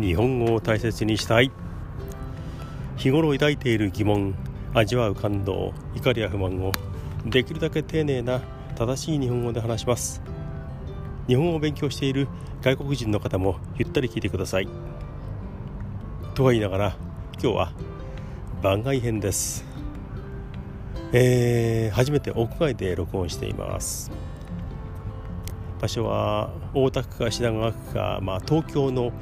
日本語を大切にしたい。日頃抱いている疑問味わう感動怒りや不満をできるだけ丁寧な正しい日本語で話します。日本語を勉強している外国人の方もゆったり聞いてください。とは言いながら今日は番外編です。えー、初めて屋外で録音しています。場所は大田区か品川区か、まあ、東京の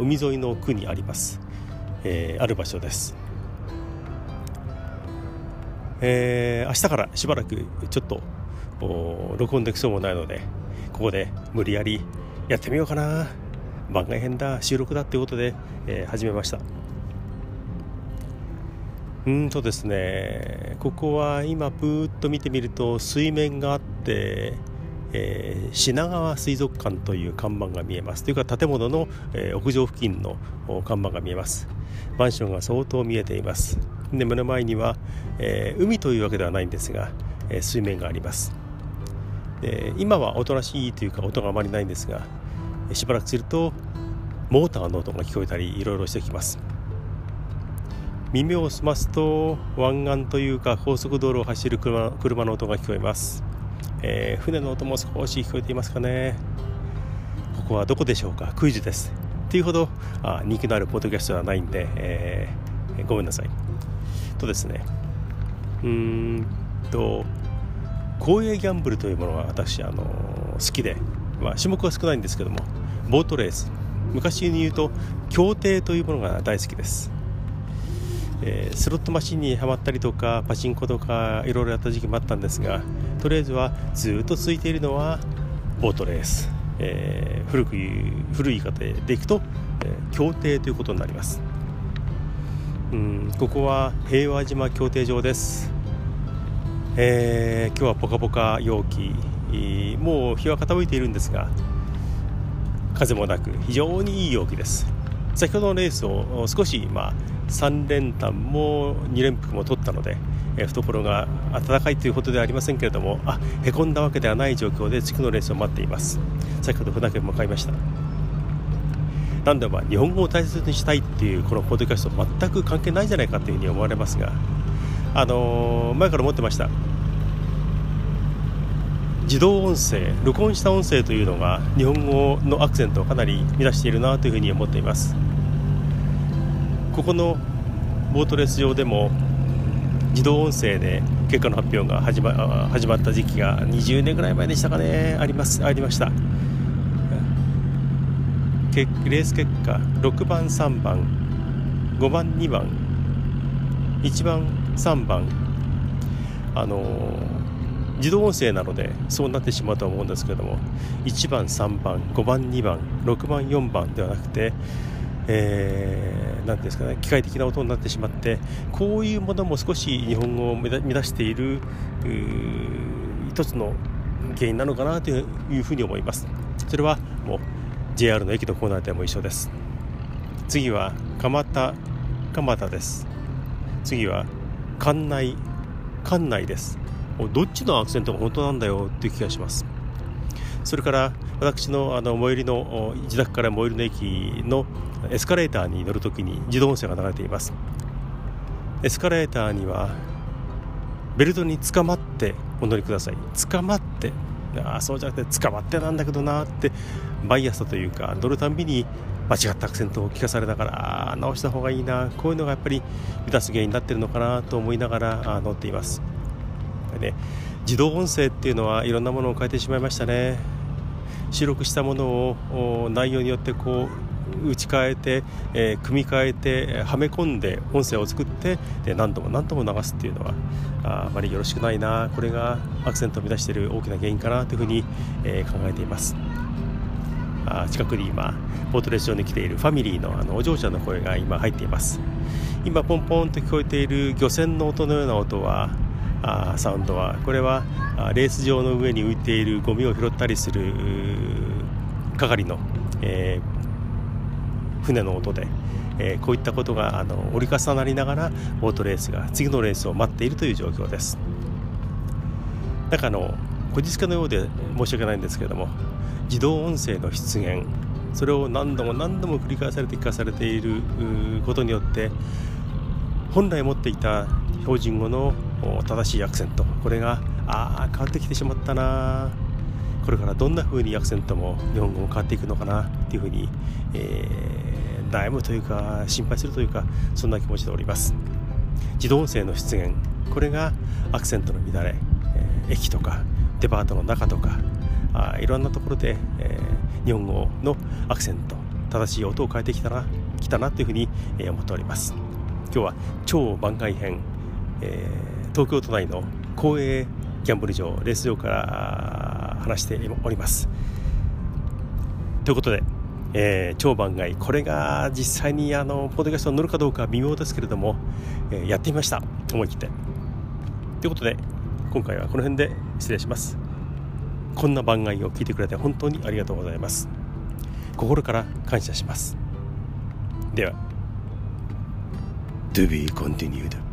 海沿いの区にあります、えー、ある場所です、えー、明日からしばらくちょっと録音できそうもないのでここで無理やりやってみようかな。番外編だ収録だっていうことで、えー、始めました。うんとですねここは今プーッと見てみると水面があってえー、品川水族館という看板が見えます。というか建物の、えー、屋上付近の看板が見えます。マンションが相当見えています。で目の前には、えー、海というわけではないんですが、え水面があります。で今はおとなしいというか音があまりないんですがしばらくするとモーターの音が聞こえたりいろいろしてきます。耳を澄ますと湾岸というか高速道路を走る車車の音が聞こえます。えー、船の音も少し聞こえていますかね。ここはどこでしょうか？クイズです。っていうほどあ人気のあるポッドキャストではないんで、えー、ごめんなさい。とですねうーんと公営ギャンブルというものが私、あの好きで、まあ、種目は少ないんですけどもボートレース。昔に言うと競艇というものが大好きです。えー、スロットマシンにはまったりとかパチンコとかいろいろやった時期もあったんですがとりあえずはずっと続いているのはボートレース、えー、古く古い言い方でいくと、えー、協定ということになります。うんここは平和島協定場です、えー、今日はポカポカ陽気。もう日は傾いているんですが風もなく非常にいい陽気です。先ほどのレースを少しまあ3連単も2連複も取ったので、え懐が暖かいということではありませんけれどもあへこんだわけではない状況で次のレースを待っています。先ほど船券も買いました。なんでまあ日本語を大切にしたいっていうこのポッドキャスト全く関係ないんじゃないかというふうに思われますがあのー、前から思ってました。自動音声録音した音声というのが日本語のアクセントをかなり乱しているなというふうに思っています。ここのボートレース場でも自動音声で結果の発表が始ま始まった時期が20年ぐらい前でしたかね。ありますありました。レース結果6番3番5番2番1番3番。あのー、自動音声なのでそうなってしまうと思うんですけども1番3番5番2番6番4番ではなくてえー、なんですかね機械的な音になってしまってこういうものも少し日本語を乱している一つの原因なのかなというふうに思います。それはもう JR の駅のコーナーでも一緒です。次は蒲田蒲田です。次は館内館内です。どっちのアクセントが本当なんだよっていう気がします。それから私のあの最寄りの自宅から最寄りの駅のエスカレーターに乗るときに自動音声が流れています。エスカレーターにはベルトにつかまってお乗りください。捕まってああそうじゃなくて捕まってなんだけどなって毎朝というか乗るたんびに間違ったアクセントを聞かされながら直した方がいいなこういうのがやっぱり乱す原因になってるのかなと思いながら乗っています。で自動音声っていうのはいろんなものを変えてしまいましたね。収録したものを内容によってこう打ち替えて、えー、組み替えてはめ込んで音声を作ってで何度も何度も流すっていうのはああまりよろしくないなこれがアクセントを乱している大きな原因かなというふうに、えー、考えています。あ近くに今ポートレース場に来ているファミリーのあのお嬢ちゃんの声が今入っています。今ポンポンと聞こえている漁船の音のような音はあサウンドは。これはレース場の上に浮いているゴミを拾ったりする係の、えー、船の音で、えー、こういったことがあの折り重なりながらボートレースが次のレースを待っているという状況です。なんかあのこじつけのようで申し訳ないんですけれども自動音声の出現それを何度も何度も繰り返されて聞かされていることによって本来持っていた標準語の正しいアクセント。これがあ変わってきてしまったな。これからどんな風にアクセントも日本語も変わっていくのかな。っていうふうに、えー、悩むというか心配するというかそんな気持ちでおります。自動音声の出現。これがアクセントの乱れ、えー、駅とかデパートの中とかあいろんなところで、えー、日本語のアクセント。正しい音を変えてきたな来たなというふうに、え、思っております。今日は超番外編、えー、東京都内の公営ギャンブル場レース場から話しております。ということで、えー、超番外これが実際にあのポッドキャストに乗るかどうか微妙ですけれども、えー、やってみました。思い切って。ということで今回はこの辺で失礼します。こんな番外を聞いてくれて本当にありがとうございます。心から感謝します。では。To be continued.